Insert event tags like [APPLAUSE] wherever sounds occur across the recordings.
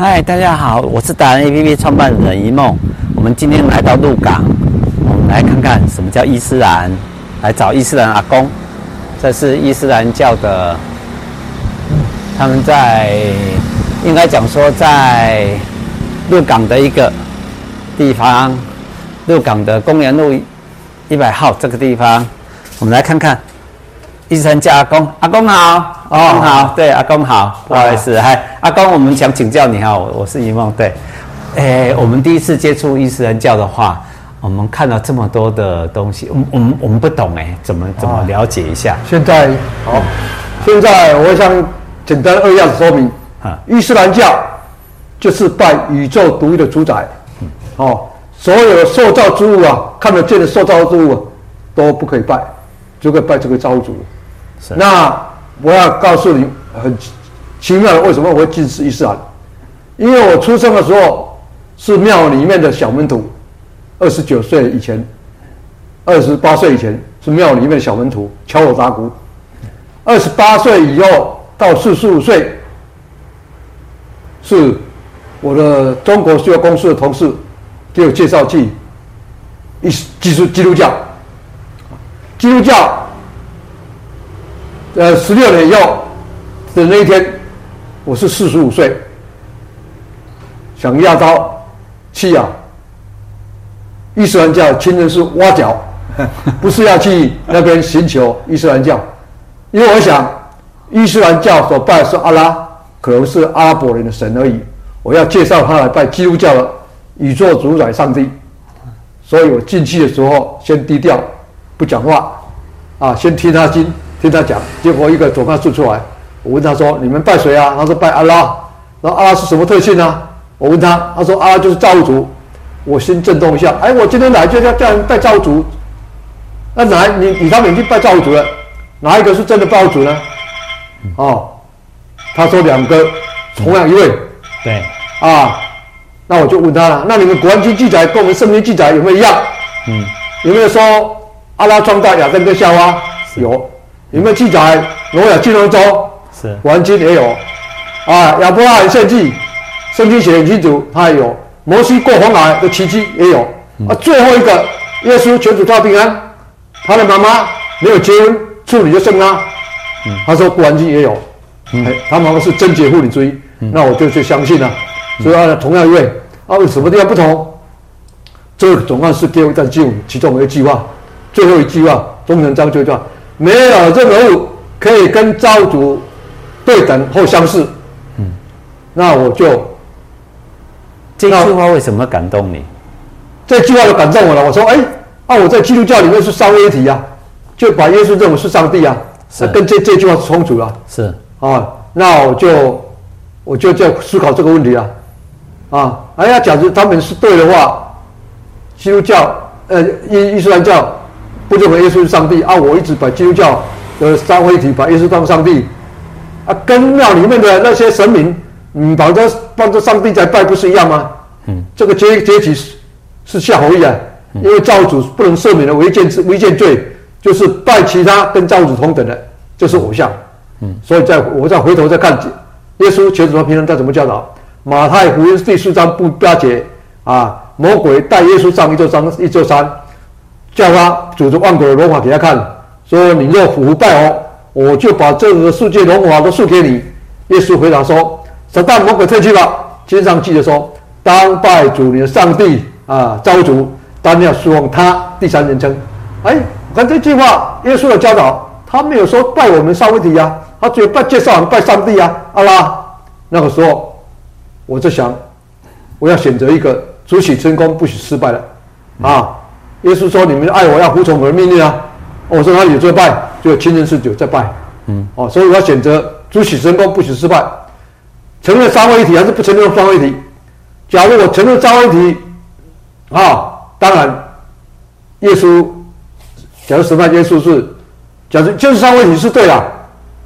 嗨，大家好，我是达人 APP 创办人一梦。我们今天来到鹿港，我们来看看什么叫伊斯兰，来找伊斯兰阿公。这是伊斯兰教的，他们在应该讲说在鹿港的一个地方，鹿港的公园路一百号这个地方，我们来看看伊斯兰教阿公。阿公好。哦，好，对，阿公好，不好意思，嗨，阿公，我们想请教你哈，我我是一梦，对，诶，我们第一次接触伊斯兰教的话，我们看到这么多的东西，我们我们我们不懂诶，怎么怎么了解一下？现在好，现在我想简单扼要的说明。啊，伊斯兰教就是拜宇宙独一的主宰，哦，所有的受造之物啊，看得见的受造之物都不可以拜，就可以拜这个造物主，是那。我要告诉你很奇妙的，为什么我会进食伊斯兰？因为我出生的时候是庙里面的小门徒，二十九岁以前，二十八岁以前是庙里面的小门徒，敲锣打鼓。二十八岁以后到四十五岁，是我的中国需要公司的同事给我介绍去一基督基督教，基督教。呃，十六年以后的那一天，我是四十五岁，想压刀去啊，伊斯兰教清真寺挖角，不是要去那边寻求伊斯兰教，因为我想伊斯兰教所拜的是阿拉，可能是阿拉伯人的神而已。我要介绍他来拜基督教的宇宙主宰上帝，所以我进去的时候先低调，不讲话，啊，先听他经。听他讲，结果一个总干事出来，我问他说：“你们拜谁啊？”他说：“拜阿拉。”然后阿拉是什么特性呢、啊？我问他，他说：“阿拉就是造物主。”我心震动一下，哎，我今天来就要叫人拜造物主，那哪你你他们已经拜造物主了，哪一个是真的造物主呢？哦，他说两个，同样一位。对。啊，那我就问他了，那你们古兰经记载跟我们圣经记载有没有一样？嗯。有没有说阿拉创造亚当跟夏娃？有。有没有记载挪亚进龙舟？是，古兰经也有。啊，亚伯拉罕献祭，圣经写很清楚，他也有。摩西过红海的奇迹也有。啊，最后一个，耶稣求主他平安，他的妈妈没有结婚，处女就生他。嗯，他说古兰经也有。嗯，他妈妈是贞洁妇女之一，那我就去相信了。所以啊，同样一位，啊，为什么地方不同？这个总算是给我一段经文，其中一句话，最后一句话，中元章最后一句话。没有任何物可以跟造物主对等或相似。嗯，那我就这句话为什么感动你？这句话就感动我了。我说，哎，啊，我在基督教里面是三位一体啊，就把耶稣认为是上帝啊，是跟这这句话是冲突了。是啊，那我就我就在思考这个问题啊。啊，哎呀，假如他们是对的话，基督教呃伊伊斯兰教。不认为耶稣是上帝啊！我一直把基督教的三位一体，把耶稣当上帝啊，跟庙里面的那些神明，嗯，把这当着上帝在拜，不是一样吗？嗯，这个阶阶级是是夏侯义啊，因为造物主不能赦免的违建违建罪，就是拜其他跟造物主同等的，就是偶像。嗯，所以在我再回头再看耶稣全主他平安他怎么教导？马太福音第四章不八节啊，魔鬼带耶稣上一座山一座山。叫他指着万国的荣华给他看，说：“你若腐败哦我，就把这个世界荣华都送给你。”耶稣回答说：“撒旦魔鬼退去吧。”经上记着说：“当拜主你的上帝啊，造主，当要侍奉他。”第三人称。哎，看这句话，耶稣的教导，他没有说拜我们三位一体呀，他只有拜介绍我们拜上帝呀，阿拉。那个时候，我在想，我要选择一个只许成功，不许失败的啊。耶稣说：“你们爱我，要服从我的命令啊！”我说：“他有在拜，就清真寺就在拜。”嗯，哦，所以我要选择只许成功，不许失败。承认三位一体还是不承认三位一体？假如我承认三位一体，啊，当然，耶稣，假如审判耶稣是，假如就是三位一体是对的，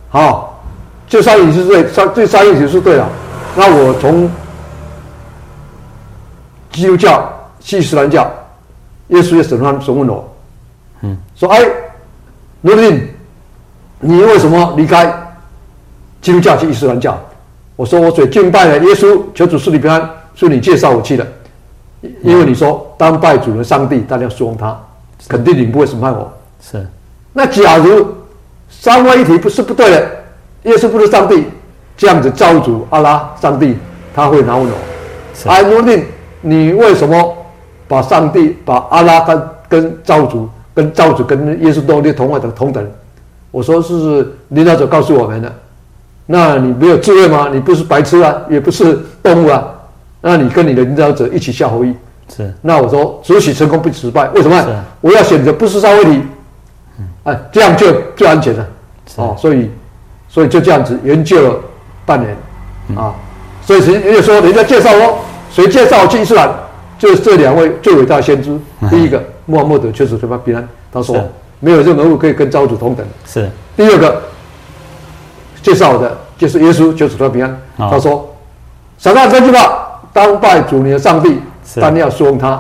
好，就三位一体是对，三这三位一体是对的，那我从基督教、伊斯兰教。耶稣也审判审问我，嗯，说：“哎，努丁，你为什么离开基督教去伊斯兰教？我说我所敬拜的耶稣，求主赐你平安，是你介绍我去的，因为你说当拜主人上帝，但要侍奉他，肯定你不会审判我。是。那假如三位一体不是不对的，耶稣不是上帝，这样子造物主阿拉上帝他会恼怒。哎，罗定，你为什么把上帝把阿拉跟跟造主跟造主跟耶稣都列同位的同等？我说是领导者告诉我们的。那你没有智慧吗？你不是白痴啊，也不是动物啊。那你跟你的领导者一起下合一。是。那我说只许成功不失败，为什么？是我要选择不是三位一体。哎，这样就最安全了。哦，所以，所以就这样子研究了半年，嗯、啊，所以人家说，人家介绍哦，谁介绍我去伊斯兰？就是这两位最伟大先知。嗯、第一个穆罕默德，确实非常平安。他说，没有任何物可以跟造物主同等。是。第二个介绍的就是耶稣，就是非常平安。哦、他说，撒旦这句话，当拜主你的上帝，但要侍奉他。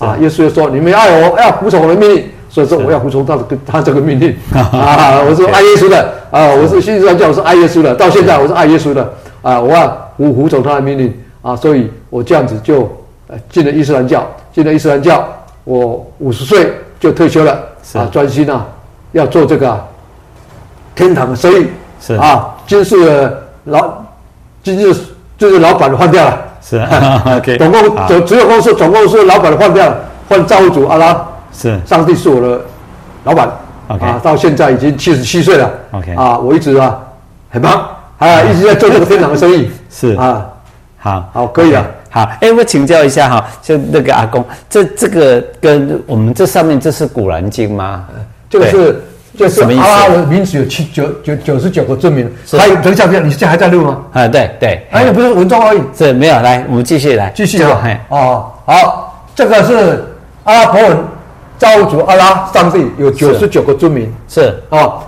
啊，耶稣就说，你们爱我，要服从我的命令。所以说我要服从他的他这个命令 [LAUGHS] 啊！我是爱耶稣的啊！我是新教，我是爱耶稣的。到现在我是爱耶稣的啊！我要服服从他的命令啊！所以我这样子就进了伊斯兰教。进了伊斯兰教，我五十岁就退休了啊！专心啊，要做这个天堂的生意是。啊！今世老，今日就是老板换掉了。是。[LAUGHS] OK，总共总只有公司总共是老板换掉了，换造物主阿拉。是，上帝是我的老板，OK，啊，到现在已经七十七岁了，OK，啊，我一直啊很忙，啊，一直在做这个天堂的生意，[LAUGHS] 是。啊，好，好，可以了，好，哎，我请教一下哈，就那个阿公，这这个跟我们这上面这是古兰经吗？这个是就是阿拉的名字有七九九九十九个尊名，还有等一下，你现在还在录吗？啊，对对，还有不是文章而已，是没有，来，我们继续来，继续啊，哦，好，这个是阿拉伯文。造物主阿拉上帝有九十九个尊名，是。啊、哦，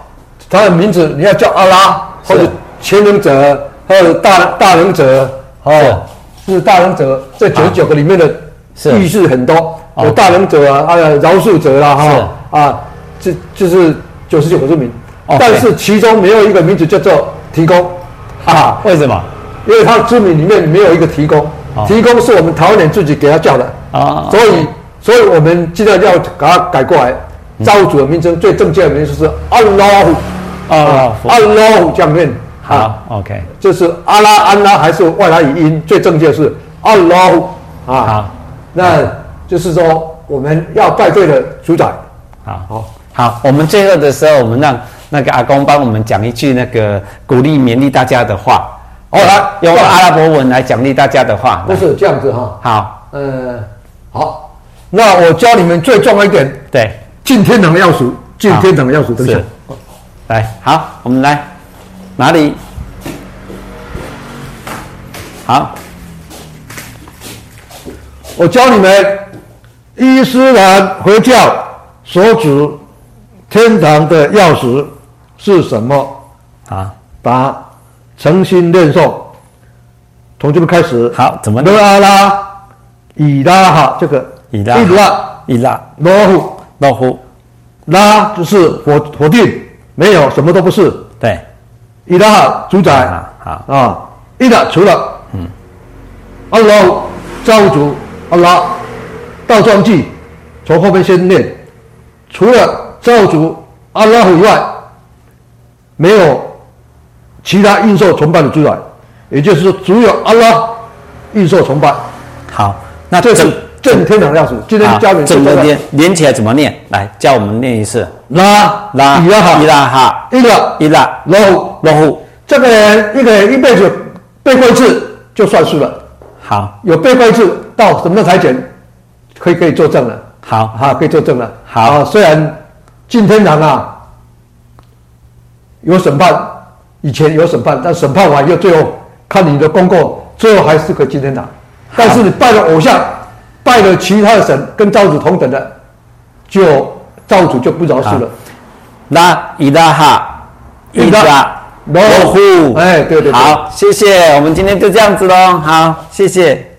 他的名字你要叫阿拉或者全能者，或者大大能者，哦，是大能者。这九十九个里面的意思很多，有大能者啊，还有饶恕者啦，哈。啊，这就是九十九个尊名。但是其中没有一个名字叫做提供，啊，为什么？因为他的尊名里面没有一个提供，提供是我们台湾人自己给他叫的。啊，所以。所以我们现在要给他改过来，造物主的名称最正确的名称是阿拉胡，啊，阿拉胡这样念。好，OK，就是阿拉安拉还是外来语音最正确是阿拉胡啊。好，那就是说我们要拜对的主宰。好好好，我们最后的时候，我们让那个阿公帮我们讲一句那个鼓励勉励大家的话。哦，来用阿拉伯文来奖励大家的话。不是这样子哈。好，呃，好。那我教你们最重要一点，对，进天堂的钥匙，进天堂的钥匙，等一下，来，好，我们来哪里？好，我教你们伊斯兰回教所指天堂的钥匙是什么？啊，把诚心念诵，从这边开始。好，怎么？德阿拉，以拉哈，这个。伊拉，伊拉，罗胡，罗胡，拉就是否否定，没有什么都不是。对，伊拉主宰，好啊，伊拉除了，嗯，阿拉造物主，阿拉倒装句，从后面先念，除了造物主阿拉以外，没有其他应受崇拜的主宰，也就是说，只有阿拉应受崇拜。好，那这是。正天堂钥匙，今天教你怎么念，连起来怎么念？来，教我们念一次。拉拉一拉哈伊拉哈伊拉伊拉罗虎罗虎。这个人一个人一辈子背过一次就算数了。好，有背过一次到什么时候才减？可以可以作证了。好，好可以作证了。好，虽然进天堂啊有审判，以前有审判，但审判完又最后看你的功过，最后还是可以进天堂。但是你拜了偶像。拜了其他的神跟造主同等的，就造主就不饶恕了。那伊拉哈伊拉罗夫，哎，对对对，好，谢谢，我们今天就这样子喽，好，谢谢。